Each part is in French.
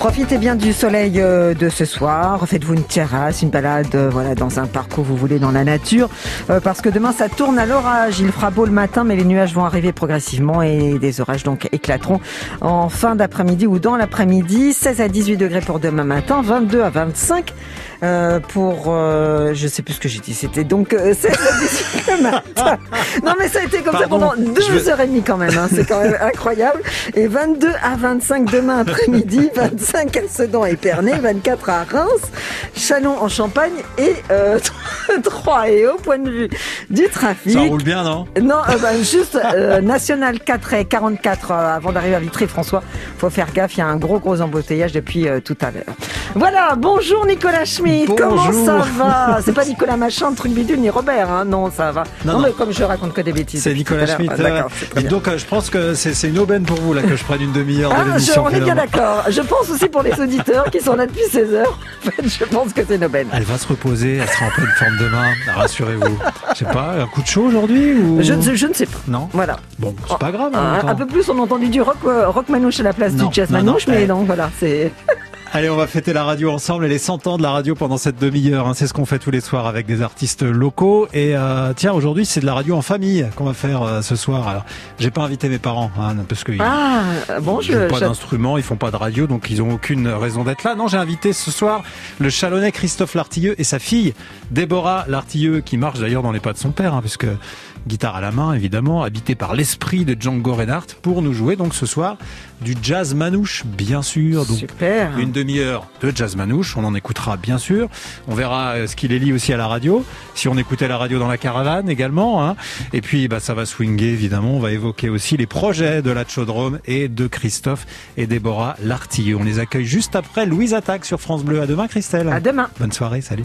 Profitez bien du soleil euh, de ce soir. Faites-vous une terrasse, une balade, euh, voilà, dans un parc où vous voulez, dans la nature, euh, parce que demain ça tourne à l'orage. Il fera beau le matin, mais les nuages vont arriver progressivement et des orages donc éclateront en fin d'après-midi ou dans l'après-midi. 16 à 18 degrés pour demain matin, 22 à 25 euh, pour, euh, je sais plus ce que j'ai dit, c'était donc euh, 16 à 18 le matin. Non mais ça a été comme Pardon, ça pendant deux vais- heures et demie quand même, hein. c'est quand même incroyable. Et 22 à 25 demain après-midi, 25 à Sedan et Pernay, 24 à Reims, Chalon en Champagne et euh, 3 et au point de vue du trafic. Ça roule bien, non? Non, euh, bah, juste euh, National 4 et 44 euh, avant d'arriver à Vitry-François. Faut faire gaffe, il y a un gros gros embouteillage depuis euh, tout à l'heure. Voilà, bonjour Nicolas Schmitt, comment Bonjour. ça va? C'est pas Nicolas Machin, truc bidule, ni Robert, hein non, ça va. Non, Non, non. mais comme je raconte que des bêtises. C'est Nicolas. Schmitt. Ah, donc, euh, je pense que c'est une aubaine pour vous là que je prenne une demi-heure de Ah, l'émission. on est bien d'accord. Je pense aussi pour les auditeurs qui sont là depuis 16 heures. En fait, je pense que c'est une aubaine. Elle va se reposer, elle sera en pleine forme demain. Rassurez-vous. Je sais pas, un coup de chaud aujourd'hui ou Je, je- je ne sais pas. non. Voilà. Bon, c'est pas grave. en Un, peu plus, on a entendu du rock, euh, rock manouche à la place Non, du jazz manouche, mais eh. non, voilà, c'est. Allez, on va fêter la radio ensemble et les 100 ans de la radio pendant cette demi-heure. hein. C'est ce qu'on fait tous les soirs avec des artistes locaux. Et euh, tiens, aujourd'hui, c'est de la radio en famille qu'on va faire euh, ce soir. Alors, j'ai pas invité mes parents hein, parce que Ah, bon, ils je. jouent pas d'instruments, ils font pas de radio, donc ils ont aucune raison d'être là. Non, j'ai invité ce soir le Chalonnais Christophe Lartilleux et sa fille Déborah Lartilleux, qui marche d'ailleurs dans les pas de son père, hein, puisque guitare à la main, évidemment, habité par l'esprit de Django Reinhardt, pour nous jouer donc ce soir du jazz manouche, bien sûr. Donc Super. une demi-heure de jazz manouche, on en écoutera bien sûr. On verra euh, ce qu'il est lit aussi à la radio, si on écoutait la radio dans la caravane également. Hein. Et puis bah, ça va swinguer évidemment, on va évoquer aussi les projets de la Chaudrome et de Christophe et Déborah Lartilleux. On les accueille juste après Louise Attaque sur France Bleu. À demain Christelle. À demain. Bonne soirée, salut.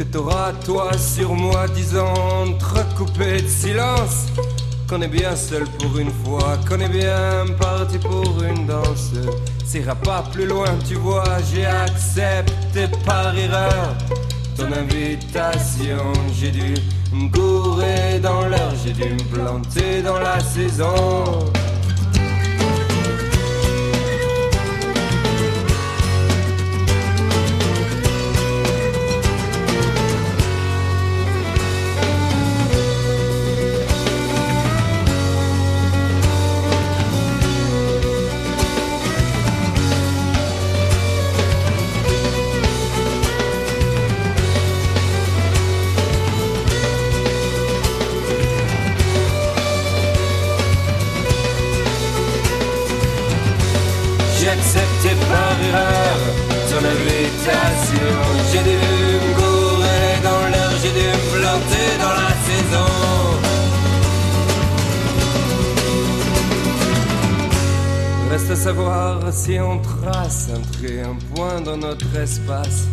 Que t'auras toi sur moi, disant entrecoupé de silence. Qu'on est bien seul pour une fois, qu'on est bien parti pour une danse. Ça ira pas plus loin, tu vois, j'ai accepté par erreur ton invitation. J'ai dû me dans l'heure, j'ai dû me planter dans la saison. Trace un trait, un point dans notre espace.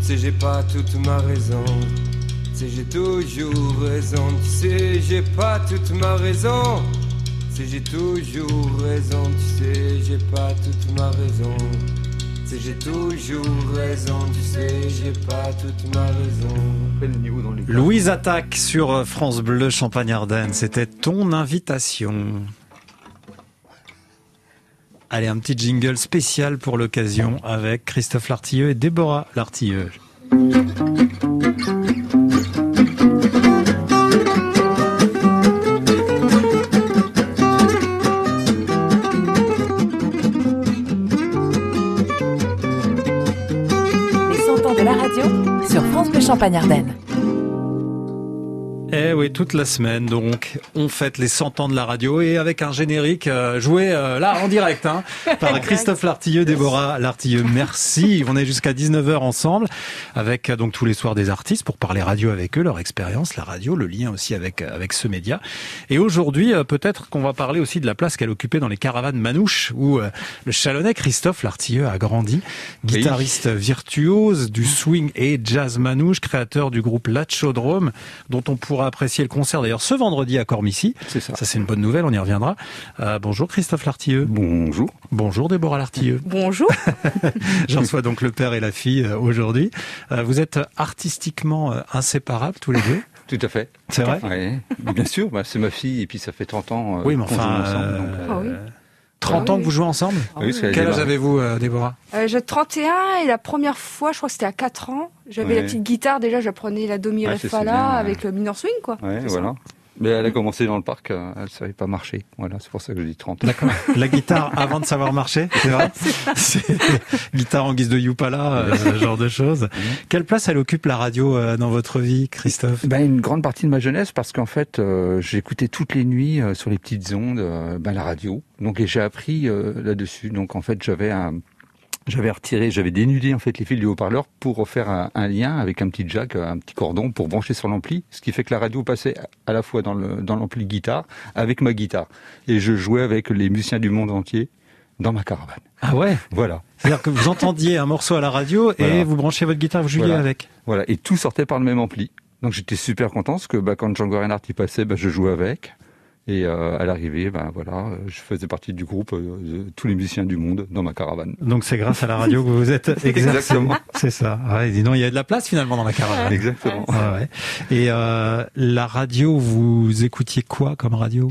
Tu sais, j'ai pas toute ma raison. Tu sais, j'ai toujours raison. Tu sais, j'ai pas toute ma raison. Tu sais, j'ai toujours raison. Tu sais, j'ai pas toute ma raison. Tu sais, j'ai toujours raison. Tu sais, j'ai pas toute ma raison. Louise Attaque sur France Bleu Champagne-Ardenne. C'était ton invitation. Allez, un petit jingle spécial pour l'occasion avec Christophe Lartilleux et Déborah Lartilleux. Les de la radio sur France Bleu Champagne Ardenne toute la semaine, donc, on fête les 100 ans de la radio et avec un générique euh, joué euh, là en direct hein, par Christophe Lartilleux, Déborah Lartilleux. Merci. On est jusqu'à 19h ensemble avec euh, donc tous les soirs des artistes pour parler radio avec eux, leur expérience, la radio, le lien aussi avec avec ce média. Et aujourd'hui, peut-être qu'on va parler aussi de la place qu'elle occupait dans les caravanes manouches où le Chalonnais Christophe Lartilleux a grandi, guitariste virtuose du swing et jazz manouche, créateur du groupe La Chaudrome dont on pourra apprécier le concert d'ailleurs ce vendredi à Cormicy. C'est ça. Ça c'est une bonne nouvelle, on y reviendra. Euh, bonjour Christophe Lartilleux. Bonjour. Bonjour Déborah Lartilleux. Bonjour. J'en reçois donc le père et la fille euh, aujourd'hui. Euh, vous êtes artistiquement inséparables tous les deux? Tout à fait. C'est vrai? Oui, bien sûr, bah, c'est ma fille et puis ça fait 30 ans oui, mais enfin, ensemble. Donc, ah oui. 30 ans que vous jouez ensemble oui, Quel âge avez-vous, Déborah J'ai 31 et la première fois, je crois que c'était à 4 ans. J'avais la petite guitare, déjà j'apprenais la do mi ré fa la avec le minor swing quoi. Ouais, voilà. Mais elle a commencé dans le parc, euh, elle ne savait pas marcher. Voilà, c'est pour ça que je dis 30. D'accord. La guitare avant de savoir marcher, c'est vrai C'est guitare en guise de Yupala, euh, ce genre de choses. Quelle place elle occupe la radio euh, dans votre vie, Christophe? Ben, Une grande partie de ma jeunesse parce qu'en fait, j'écoutais toutes les nuits sur les petites ondes ben, la radio. Donc j'ai appris là-dessus. Donc en fait, j'avais un j'avais retiré, j'avais dénudé en fait les fils du haut-parleur pour faire un, lien avec un petit jack, un petit cordon pour brancher sur l'ampli, ce qui fait que la radio passait à la fois dans le dans l'ampli guitare avec ma guitare et je jouais avec les musiciens du monde entier dans ma caravane. Ah ouais? Voilà. C'est-à-dire que vous entendiez un morceau à la radio et vous branchez votre guitare, vous jouiez avec. Voilà, et tout sortait par le même ampli. Donc j'étais super content parce que bah, quand Django Reinhardt y passait, bah, je jouais avec. Et euh, à l'arrivée, ben voilà, je faisais partie du groupe euh, de tous les musiciens du monde dans ma caravane. Donc c'est grâce à la radio que vous vous êtes exactement. C'est ça. Ouais, dis donc, il y a de la place finalement dans la caravane. Exactement. ouais. Et euh, la radio, vous écoutiez quoi comme radio?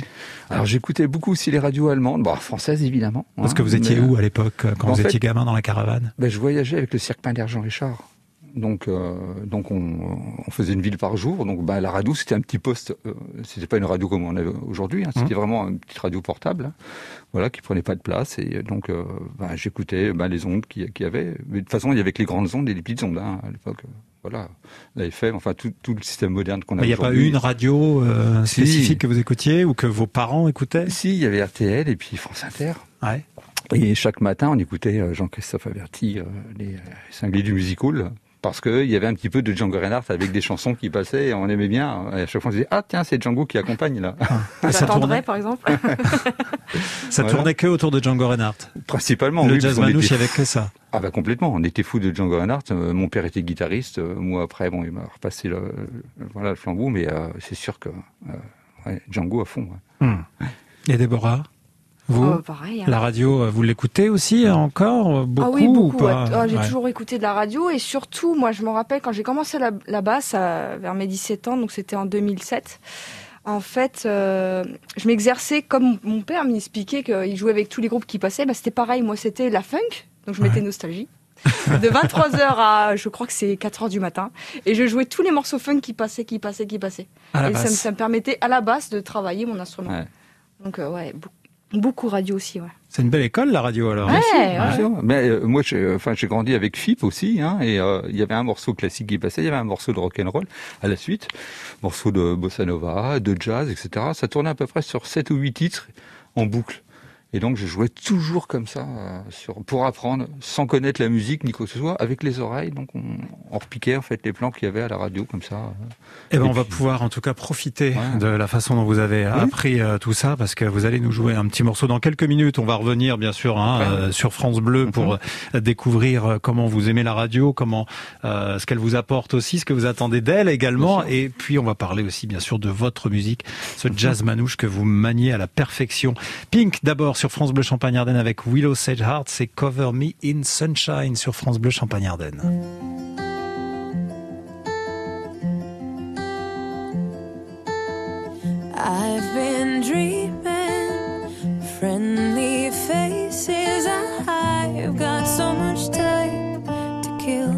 Alors j'écoutais beaucoup aussi les radios allemandes, bon françaises évidemment. Parce que vous étiez où à l'époque quand vous étiez gamin dans la caravane? ben, je voyageais avec le cirque Pinder Jean Richard. Donc, euh, donc on, on, faisait une ville par jour. Donc, bah, la radio, c'était un petit poste. Euh, c'était pas une radio comme on a aujourd'hui. Hein, c'était mmh. vraiment une petite radio portable, hein, voilà, qui prenait pas de place. Et donc, euh, bah, j'écoutais bah, les ondes qu'il y avait. Mais de toute façon, il y avait que les grandes ondes et les petites ondes hein, à l'époque. Voilà, la FM, enfin tout, tout le système moderne qu'on a. Il n'y a pas eu une radio euh, spécifique que vous écoutiez ou que vos parents écoutaient? Si, il y avait RTL et puis France Inter. Ouais. Et chaque matin, on écoutait Jean-Christophe Averti, les cinglés du musical parce qu'il y avait un petit peu de Django Reinhardt avec des chansons qui passaient et on aimait bien. Et à chaque fois, on se disait ah tiens c'est Django qui accompagne là. Ah, ça tournait par exemple. ça tournait que autour de Django Reinhardt. Principalement. Le jazz manouche, il n'y avait que ça. Ah bah complètement. On était fous de Django Reinhardt. Euh, mon père était guitariste. Euh, moi après bon il m'a repassé le, voilà le flambeau, mais euh, c'est sûr que Django à fond. Hmm. Et Déborah? Vous, oh, pareil, hein. la radio, euh, vous l'écoutez aussi euh, encore beaucoup, Ah oui, beaucoup. Oh, j'ai toujours écouté de la radio et surtout, moi, je me rappelle quand j'ai commencé la, la basse vers mes 17 ans, donc c'était en 2007. En fait, euh, je m'exerçais comme mon père m'expliquait qu'il jouait avec tous les groupes qui passaient. Bah, c'était pareil, moi, c'était la funk, donc je mettais nostalgie. de 23h à, je crois que c'est 4h du matin. Et je jouais tous les morceaux funk qui passaient, qui passaient, qui passaient. et ça me, ça me, permettait à la basse de travailler mon instrument. Donc, ouais, beaucoup Beaucoup radio aussi, ouais. C'est une belle école la radio alors. Ouais, Mais euh, moi, j'ai, enfin, j'ai grandi avec FIP aussi, hein, et euh, il y avait un morceau classique qui passait, il y avait un morceau de rock and roll à la suite, morceau de bossa nova, de jazz, etc. Ça tournait à peu près sur 7 ou 8 titres en boucle. Et donc je jouais toujours comme ça euh, sur, pour apprendre, sans connaître la musique ni quoi que ce soit, avec les oreilles. Donc on, on repiquait en fait les plans qu'il y avait à la radio comme ça. Euh. Eh ben on va pouvoir en tout cas profiter de la façon dont vous avez appris euh, tout ça parce que vous allez nous jouer un petit morceau dans quelques minutes. On va revenir bien sûr hein, sur France Bleu pour mhm. découvrir comment vous aimez la radio, comment ce qu'elle vous apporte aussi, ce que vous attendez d'elle également. Et puis on va parler aussi bien sûr de votre musique, ce jazz manouche que vous maniez à la perfection. Pink d'abord sur France Bleu Champagne Ardenne avec Willow Sage Heart, c'est Cover Me in Sunshine sur France Bleu Champagne Ardenne. I've been dreaming, friendly faces. I've got so much time to kill.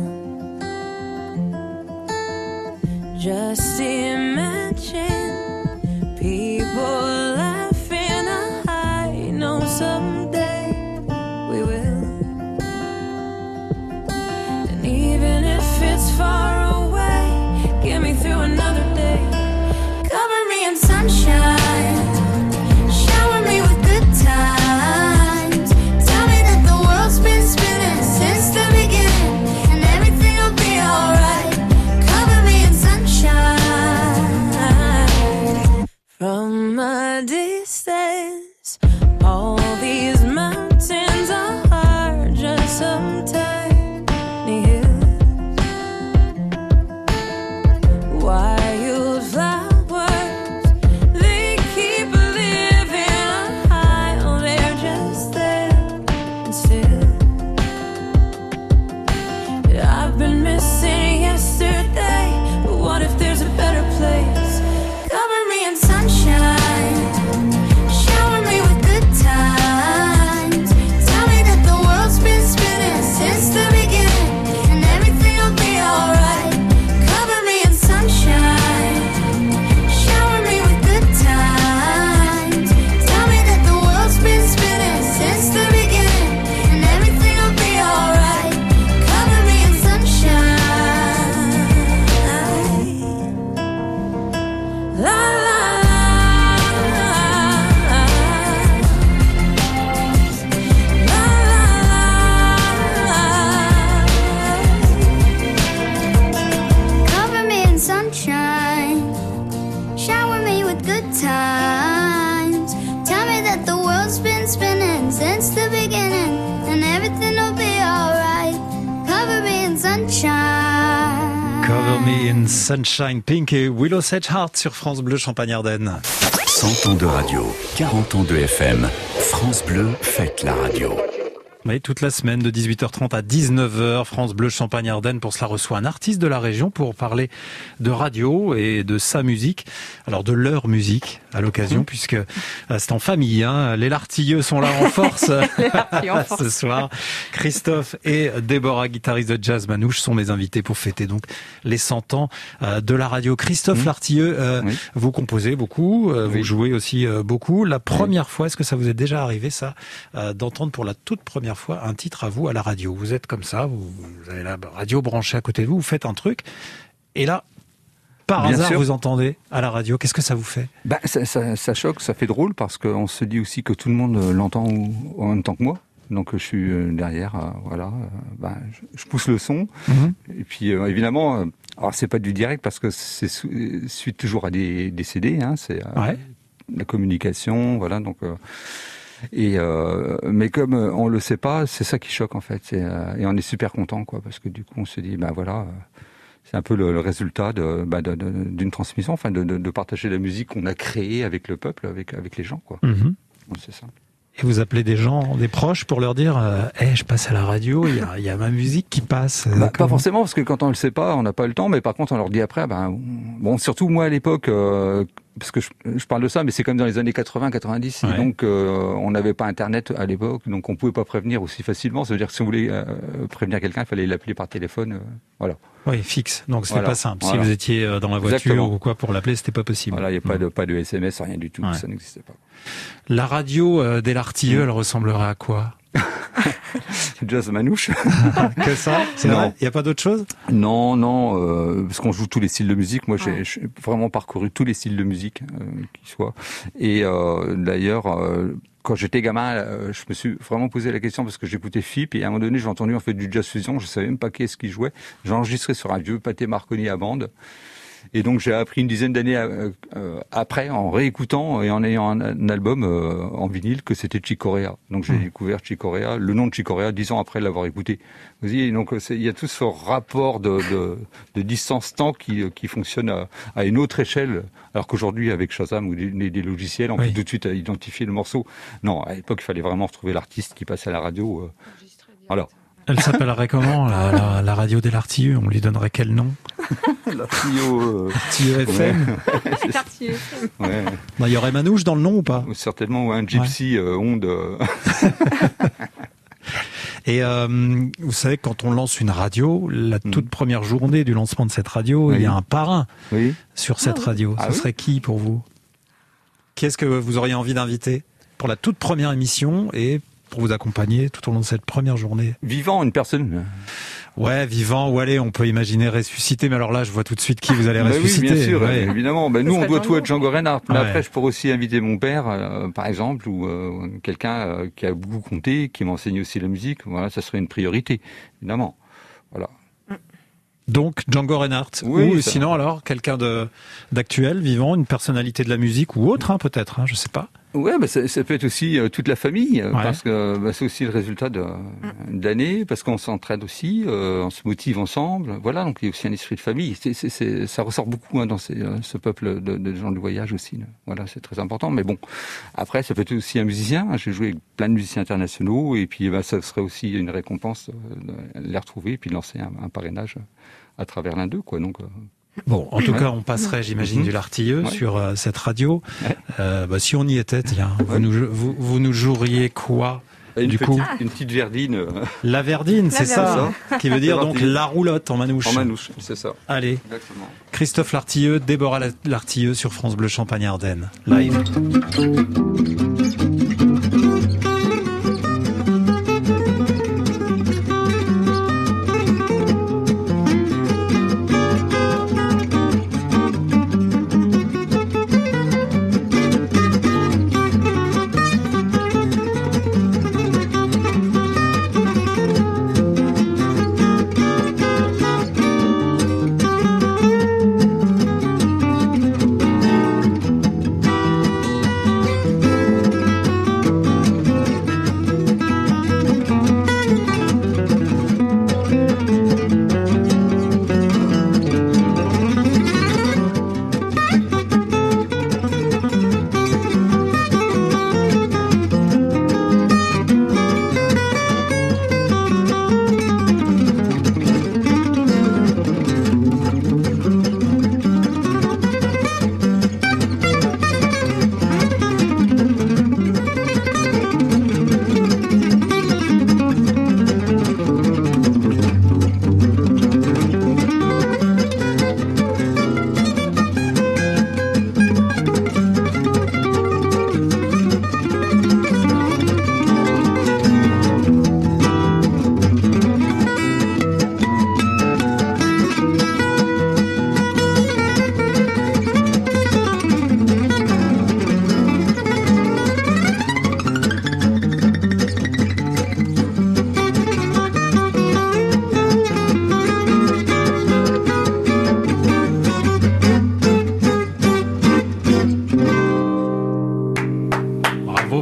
Times. Tell me that the world's been spinning since the beginning, and everything will be alright. Cover me in sunshine. Cover Me in Sunshine Pink et Willow Sedge Heart sur France Bleu Champagne-Ardenne. 100 ans de radio, 40 ans de FM. France Bleu fête la radio. Oui, toute la semaine de 18h30 à 19h, France Bleu Champagne Ardenne pour cela reçoit un artiste de la région pour parler de radio et de sa musique. Alors de leur musique à l'occasion mmh. puisque euh, c'est en famille. Hein. Les Lartilleux sont là en force ce soir. Christophe et Déborah, guitariste de jazz manouche, sont mes invités pour fêter donc les 100 ans euh, de la radio. Christophe mmh. Lartilleux, euh, vous composez beaucoup, vous jouez aussi beaucoup. La première fois, est-ce que ça vous est déjà arrivé ça d'entendre pour la toute première fois un titre à vous à la radio? Vous êtes comme ça, vous, avez la radio branchée à côté de vous, vous faites un truc, et là, par hasard, vous entendez à la radio. Qu'est-ce que ça vous fait? Bah, ça, choque, ça fait drôle parce qu'on se dit aussi que tout le monde l'entend en même temps que moi. Donc je suis euh, derrière, euh, voilà, euh, bah, je, pousse le son. Mhm. Et puis évidemment, alors c'est pas du direct parce que c'est suite toujours à des, CD, hein, c'est la communication, voilà. Donc et euh, mais comme euh, on le sait pas, c'est ça qui choque en fait. Euh, et on est super content quoi, parce que du coup on se dit bah voilà, c'est un peu le, résultat de, bah, d'une transmission, enfin de, partager la musique qu'on a créée avec le peuple, avec avec les gens quoi. Mhm. C'est ça. Et vous appelez des gens, des proches, pour leur dire eh, je passe à la radio, il y a, y a, ma musique qui passe. Bah, pas forcément, parce que quand on le sait pas, on n'a pas le temps. Mais par contre, on leur dit après. Ben, bon, surtout moi à l'époque, parce que je, parle de ça, mais c'est comme dans les années 80-90, et donc euh, on n'avait pas Internet à l'époque, donc on pouvait pas prévenir aussi facilement. Ça veut dire que si on voulait euh, prévenir quelqu'un, il fallait l'appeler par téléphone, euh, voilà. Oui, fixe. Donc c'était pas simple. Si vous étiez dans la voiture ou quoi pour l'appeler, c'était pas possible. Voilà, il n'y a pas de pas de SMS, rien du tout, ça n'existait pas. La radio des Lartilleux, mm. elle ressemblerait à quoi? Jazz manouche. que ça C'est vrai Il n'y a pas d'autre chose Non, non, euh, parce qu'on joue tous les styles de musique. Moi, j'ai vraiment parcouru tous les styles de musique euh, qui soient. Et euh, d'ailleurs, quand j'étais gamin, je me suis vraiment posé la question parce que j'écoutais FIP et à un moment donné, j'ai entendu en fait du jazz fusion. Je savais même pas qui est-ce qui jouait. J'ai enregistré sur un vieux pâté Marconi à bande. Et donc j'ai appris une dizaine d'années euh, euh, après, en réécoutant et en ayant un, album euh, en vinyle, que c'était Chicorea. Donc j'ai mmh. découvert Chicorea, le nom de Chicorea, dix ans après l'avoir écouté. Vous voyez, donc il y a tout ce rapport de, de, de distance-temps qui, qui fonctionne à, à, une autre échelle, alors qu'aujourd'hui avec Shazam ou des, des logiciels, on peut tout de suite identifier le morceau. Non, à l'époque il fallait vraiment retrouver l'artiste qui passait à la radio. voilà. Elle s'appellerait comment la, la, radio des Lartilleux On lui donnerait quel nom? Lartilleux euh... FM. ouais. Il y aurait Manouche dans le nom ou pas Certainement, ou un Gypsy euh, Onde. Et euh, vous savez, quand on lance une radio, la mm. toute première journée du lancement de cette radio, il y a un parrain oui. sur cette ah radio. Ce ah serait qui pour vous Qui est-ce que vous auriez envie d'inviter pour la toute première émission et pour vous accompagner tout au long de cette première journée? Vivant, une personne Ouais, vivant, ou allez, on peut imaginer ressusciter, mais alors là, je vois tout de suite qui vous allez ressusciter. oui, bien sûr, évidemment. Ben, nous, on doit tout à Django Reinhardt. Mais après, je pourrais aussi inviter mon père, euh, par exemple, ou euh, quelqu'un euh, qui a beaucoup compté, qui m'enseigne aussi la musique. Voilà, ça serait une priorité, évidemment. Voilà. Donc Django Reinhardt. ou sinon alors quelqu'un de d'actuel, vivant, une personnalité de la musique ou autre, hein, peut-être, hein, je sais pas. Ouais, bah ça, ça, peut être aussi euh, toute la famille, euh, parce que bah, c'est aussi le résultat d'années, parce qu'on s'entraide aussi, euh, on se motive ensemble. Voilà, donc il y a aussi un esprit de famille. C'est, c'est, ça ressort beaucoup hein, dans ces, ce peuple de, de, gens du voyage aussi. Voilà, c'est très important. Mais bon, après, ça peut être aussi un musicien. J'ai joué avec plein de musiciens internationaux, et puis bah, ça serait aussi une récompense de les retrouver, et puis de lancer un, un parrainage à travers l'un d'eux, quoi. Donc Bon, en tout cas, on passerait, j'imagine, mhm. du Lartilleux sur euh, cette radio. Euh, bah, si on y était, tiens, vous, nous, vous, vous nous joueriez quoi une du petite, coup, une petite verdine. Euh. La verdine, c'est ça, qui veut dire donc la roulotte en manouche. En manouche, c'est ça. Allez, Exactement. Christophe Lartilleux, Déborah Lartilleux sur France Bleu Champagne Ardenne, live.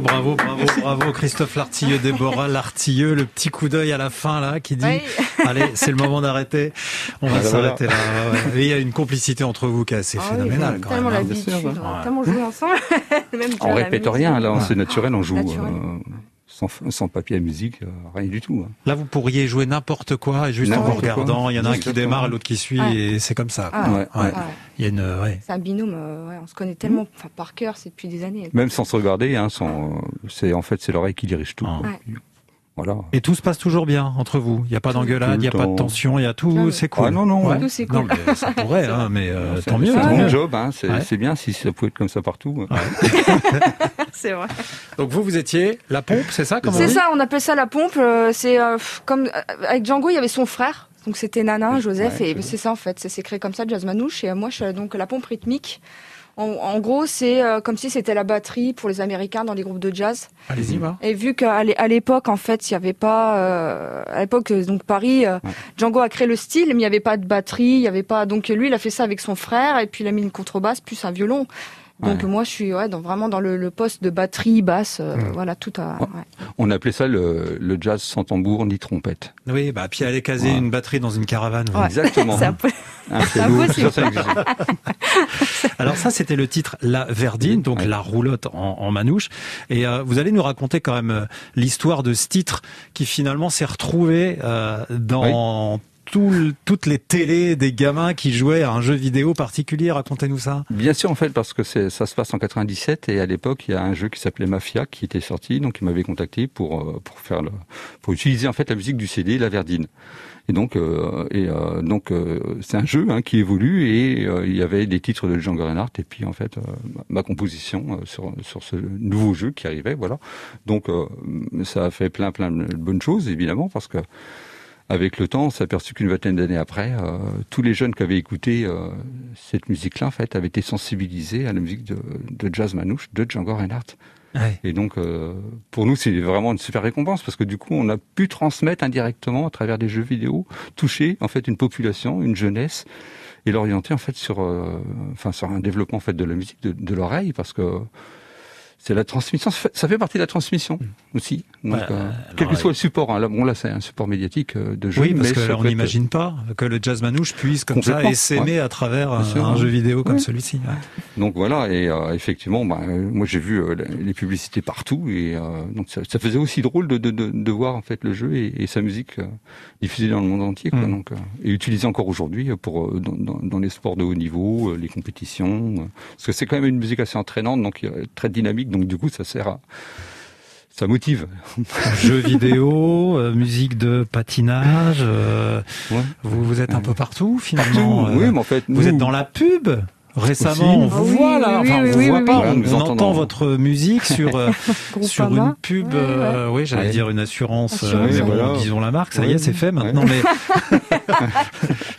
Bravo, bravo, bravo, bravo, Christophe Lartilleux, Déborah Lartilleux, le petit coup d'œil à la fin là qui dit, allez, c'est le moment d'arrêter. On va s'arrêter là. il y a une complicité entre vous qui est assez ah phénoménale. quand tellement même, tellement joué ensemble. on répète rien là, c'est naturel, on joue. Euh, sans, papier à musique, euh, rien du tout. Hein. Là, vous pourriez jouer n'importe quoi, juste en vous regardant. Il y en a un qui démarre, l'autre qui suit, et c'est comme ça. Ah, il y a une, C'est un binôme. Euh, on se connaît tellement, par cœur, c'est depuis des années. Même sans se regarder, hein, c'est en fait c'est l'oreille qui dirige tout. Ah. Et tout se passe toujours bien entre vous. Il n'y a pas d'engueulade, il n'y a pas de tension, il y a tout, c'est cool. Ah non non, tout c'est cool. mais ça pourrait, hein, mais euh, tant mieux. C'est mon job, hein, c'est bien si ça pouvait être comme ça partout. c'est vrai. Donc vous, vous étiez la pompe, c'est ça C'est ça, on appelle ça la pompe. Euh, c'est euh, comme avec Django, il y avait son frère. Donc c'était Nana, Joseph, et c'est ça en fait. C'est créé comme ça, Jazz Manouche. Et moi, je suis donc la pompe rythmique. En, gros, c'est euh, comme si c'était la batterie pour les Américains dans les groupes de jazz. Allez-y, va. Et vu qu'à l'époque, en fait, il n'y avait pas, euh, à l'époque, euh, donc Paris, Django a créé le style, mais il n'y avait pas de batterie, il n'y avait pas, donc lui, il a fait ça avec son frère, et puis il a mis une contrebasse plus un violon. Donc moi, je suis ouais, vraiment dans le, poste de batterie, basse, voilà, tout à. On appelait ça le, jazz sans tambour ni trompette. Oui, bah puis aller caser une batterie dans une caravane. Exactement. Ah, Alors ça, c'était le titre La Verdine, donc la roulotte en, manouche. Et euh, vous allez nous raconter quand même euh, l'histoire de ce titre qui finalement s'est retrouvé euh, dans toutes les télés des gamins qui jouaient à un jeu vidéo particulier. Racontez-nous ça. Bien sûr, en fait, parce que ça se passe en 97 et à l'époque, il y a un jeu qui s'appelait Mafia qui était sorti, donc il m'avait contacté pour pour faire le, pour utiliser en fait la musique du CD, La Verdine. Et donc, euh, et euh, donc euh, c'est un jeu hein, qui évolue et il y avait des titres de Django Reinhardt et puis en fait ma composition sur sur ce nouveau jeu qui arrivait, voilà. Donc ça a fait plein plein de bonnes choses évidemment parce que avec le temps, on s'est aperçu qu'une vingtaine d'années après, tous les jeunes qui avaient écouté cette musique-là, en fait, avaient été sensibilisés à la musique de, de jazz manouche de Django Reinhardt. Et donc, euh, pour nous, c'est vraiment une super récompense parce que du coup, on a pu transmettre indirectement à travers des jeux vidéo, toucher en fait une population, une jeunesse, et l'orienter en fait sur, euh, enfin, sur un développement en fait de la musique de, de l'oreille parce que c'est la transmission, ça fait partie de la transmission mm. aussi. Donc, euh, quel que soit le support, hein, là, bon là c'est un support médiatique euh, de jeu. Oui, parce qu'on n'imagine pas que le jazz manouche puisse comme ça s'aimer à travers un jeu vidéo comme celui-ci. Donc voilà, et euh, effectivement, bah, moi j'ai vu les publicités partout, et donc ça, ça, faisait aussi drôle de, de, de, de, voir en fait le jeu et, et sa musique diffusée dans le monde entier, quoi, mm. donc et utilisée encore aujourd'hui pour dans, dans, dans, les sports de haut niveau, les compétitions, parce que c'est quand même une musique assez entraînante, donc très dynamique donc du coup, ça sert à ça motive. Jeux vidéo, euh, musique de patinage. Euh, vous, vous êtes un peu partout finalement. oui, mais en fait, vous êtes dans la pub. Récemment, on vous voit là, enfin on vous voit pas, on, entend votre musique sur euh, sur une pub, oui, j'allais dire une assurance, disons la marque, ça y est, c'est fait maintenant, mais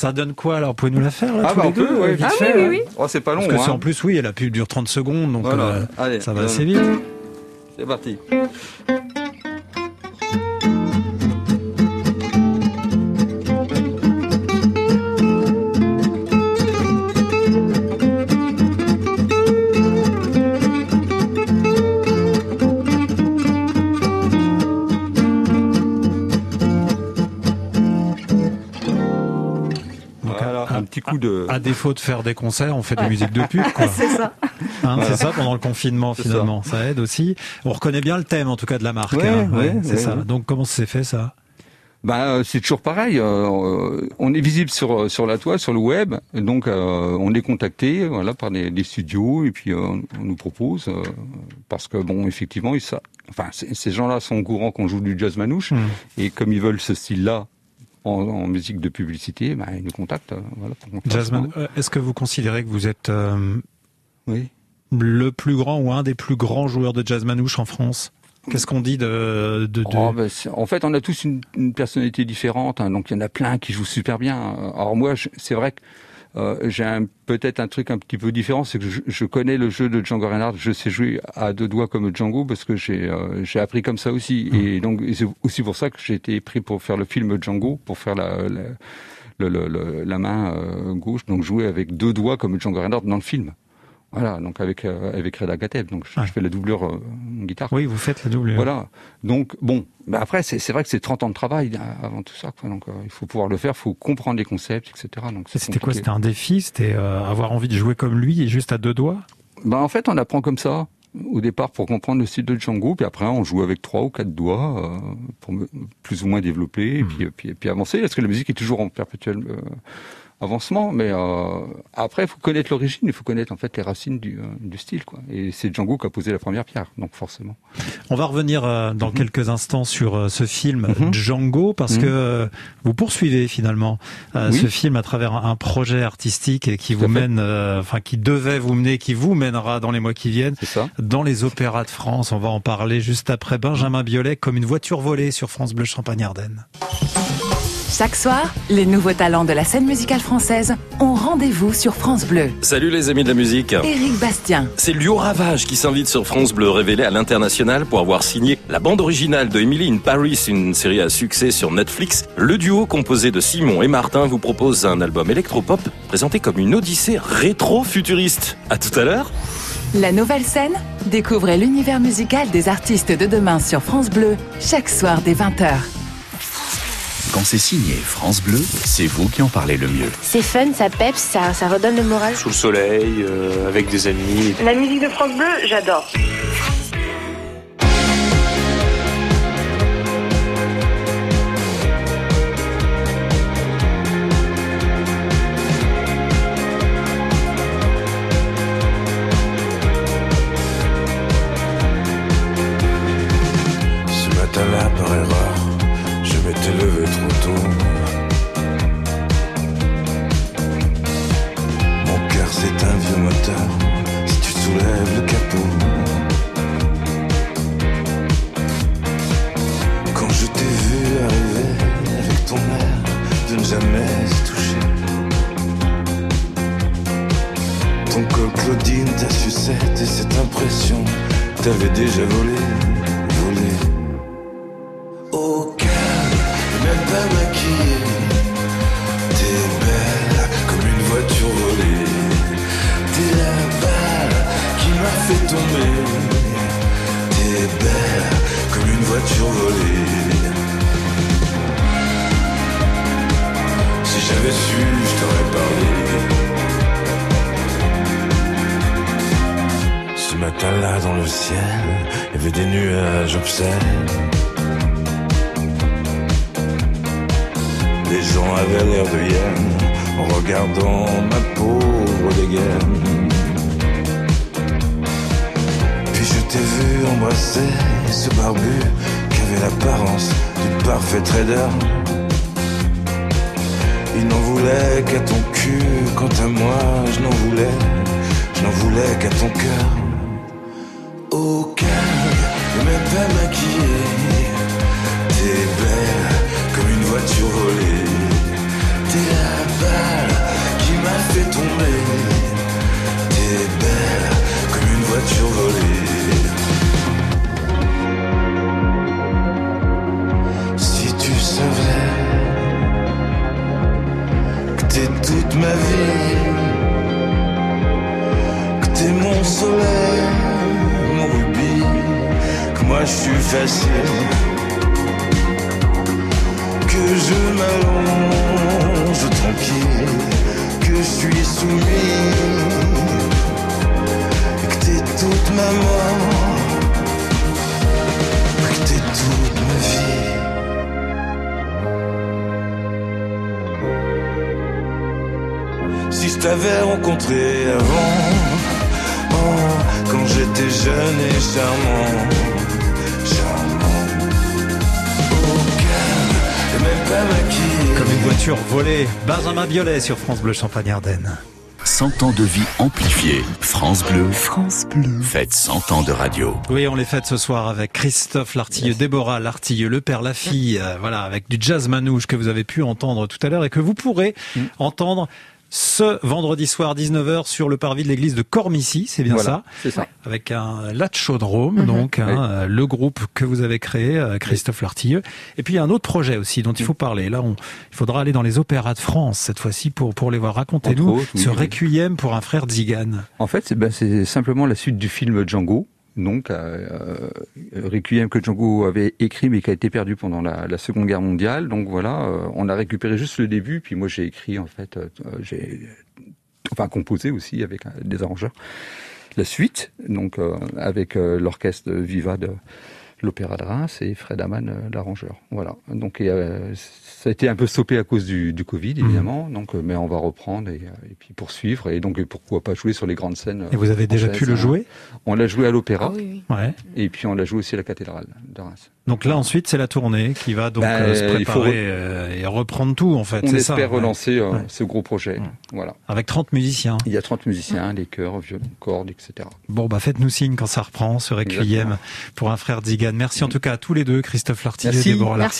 ça donne quoi alors Pouvez nous la faire là, ah, tous bah, les deux, peut, vite ah, fait, oui, oui, Oh, c'est pas long. Parce que hein. c'est en plus, oui, la pub dure 30 secondes, donc euh, ça va assez vite. C'est parti. Défaut de faire des concerts, on fait de la musique de pub. c'est ça. Hein, c'est ça pendant le confinement finalement. Ça. aide aussi. On reconnaît bien le thème en tout cas de la marque. Hein. c'est ça. Donc comment s'est fait ça? Ben, c'est toujours pareil. Euh, on est visible sur sur la toile, sur le web, donc euh, on est contacté, voilà, par des, studios et puis euh, on nous propose parce que bon, effectivement, ils, ça, enfin, ces gens-là sont au courant qu'on joue du jazz manouche hmm. et comme ils veulent ce style-là, en, musique de publicité, bah, ils nous contactent. Voilà, Jasmine, euh, est-ce que vous considérez que vous êtes euh, oui. le plus grand ou un des plus grands joueurs de jazz manouche en France? Qu'est-ce qu'on dit de, de, oh, bah, En fait, on a tous une, une personnalité différente, hein, donc il y en a plein qui jouent super bien. Alors moi, c'est vrai que euh, j'ai peut-être un truc un petit peu différent, c'est que je, connais le jeu de Django Reinhardt, je sais jouer à deux doigts comme Django parce que j'ai euh, j'ai appris comme ça aussi. Mmh. Et donc c'est aussi pour ça que j'ai été pris pour faire le film Django, pour faire la, la, la main euh, gauche, donc jouer avec deux doigts comme Django Reinhardt dans le film. Voilà, donc avec euh, avec Reda Gateb, donc je, fais la doublure euh, guitare. Oui, vous faites la doublure. Voilà. Donc bon, bah après c'est c'est vrai que c'est 30 ans de travail euh, avant tout ça. Quoi. Donc il faut pouvoir le faire, il faut comprendre les concepts, etc. Donc c'était quoi? C'était un défi? C'était avoir envie de jouer comme lui et juste à deux doigts? Bah en fait on apprend comme ça au départ pour comprendre le style de Django, puis après on joue avec trois ou quatre doigts pour plus ou moins développer et, hmm. puis, puis, puis, avancer, parce que la musique est toujours en perpétuel avancement. Mais euh, après, il faut connaître l'origine, il faut connaître en fait les racines du, euh, du style. Quoi. Et c'est Django qui a posé la première pierre, donc forcément. On va revenir euh, dans mhm. quelques instants sur ce film mhm. Django, parce mhm. que vous poursuivez finalement ce film à travers un, projet artistique qui vous mène, enfin qui devait vous mener, qui vous mènera dans les mois qui viennent, ça. dans les opéras de France. On va en parler juste après Benjamin Biolay, comme une voiture volée sur France Bleu Champagne-Ardenne. Chaque soir, les nouveaux talents de la scène musicale française ont rendez-vous sur France Bleu. Salut les amis de la musique. Éric Bastien. C'est Lio Ravage qui s'invite sur France Bleu révélé à l'international pour avoir signé la bande originale de Emily in Paris, une série à succès sur Netflix. Le duo composé de Simon et Martin vous propose un album électropop présenté comme une odyssée rétro-futuriste. À tout à l'heure. La nouvelle scène Découvrez l'univers musical des artistes de demain sur France Bleu, chaque soir dès 20h. Quand c'est signé France Bleu, c'est vous qui en parlez le mieux. C'est fun, ça peps, ça, ça redonne le moral. Sous le soleil, euh, avec des amis. La musique de France Bleu, j'adore. t'avais déjà volé. Les gens avaient l'air de hyènes en regardant ma pauvre dégaine. Puis je t'ai vu embrasser ce barbu qui avait l'apparence du parfait trader. Il n'en voulait qu'à ton cul, quant à moi, je n'en voulais, je n'en voulais qu'à ton cœur. Au cœur. I'm a maquillée je suis facile. Que je m'allonge tranquille, que je suis soumis. Que t'es toute ma mort, que t'es toute ma vie. Si je t'avais rencontré avant, oh, quand j'étais jeune et charmant Violet sur France Bleu Champagne-Ardenne. 100 ans de vie amplifiée. France Bleu. France Bleu. Faites 100 ans de radio. Oui, on les fête ce soir avec Christophe Lartilleux, Déborah Lartilleux, le père, la fille, euh, voilà, avec du jazz manouche que vous avez pu entendre tout à l'heure et que vous pourrez mm. entendre ce vendredi soir 19h sur le parvis de l'église de Cormicy, c'est bien Voilà, ça c'est ça. Avec un Latchodrome, Mhm. donc hein, le groupe que vous avez créé, euh, Christophe Lartilleux. Et puis il y a un autre projet aussi dont il faut parler. Là, on, il faudra aller dans les opéras de France cette fois-ci pour pour les voir. Racontez-nous ce oui. requiem pour un frère Zigan. En fait, c'est ben, c'est simplement la suite du film Django. Donc, euh, Requiem que Django avait écrit mais qui a été perdu pendant la, Seconde Guerre mondiale. Donc voilà, euh, on a récupéré juste le début, puis moi j'ai écrit en fait, euh, j'ai enfin composé aussi avec des arrangeurs la suite, donc avec l'orchestre Viva de l'Opéra de Reims et Fred Amann, euh, l'arrangeur. Voilà. Donc et, euh, ça a été un peu stoppé à cause du, du Covid évidemment. Donc, euh, mais on va reprendre et, euh, et puis poursuivre et donc et pourquoi pas jouer sur les grandes scènes. Et vous avez déjà pu le hein. jouer? On l'a joué à l'Opéra Ah oui, oui. Ouais. et puis on l'a joué aussi à la cathédrale de Reims. Donc là ensuite c'est la tournée qui va donc Ben, euh, se il faut préparer re- euh, et reprendre tout en fait. On c'est ça, espère ouais. relancer euh, Ouais. ce gros projet. Voilà. Avec 30 musiciens. Il y a 30 musiciens, les chœurs, violons, cordes, etc. Bon, bah faites-nous signe quand ça reprend, ce requiem Exactement. pour un frère Zigan. Merci en tout cas à tous les deux, Christophe Merci. et Déborah Merci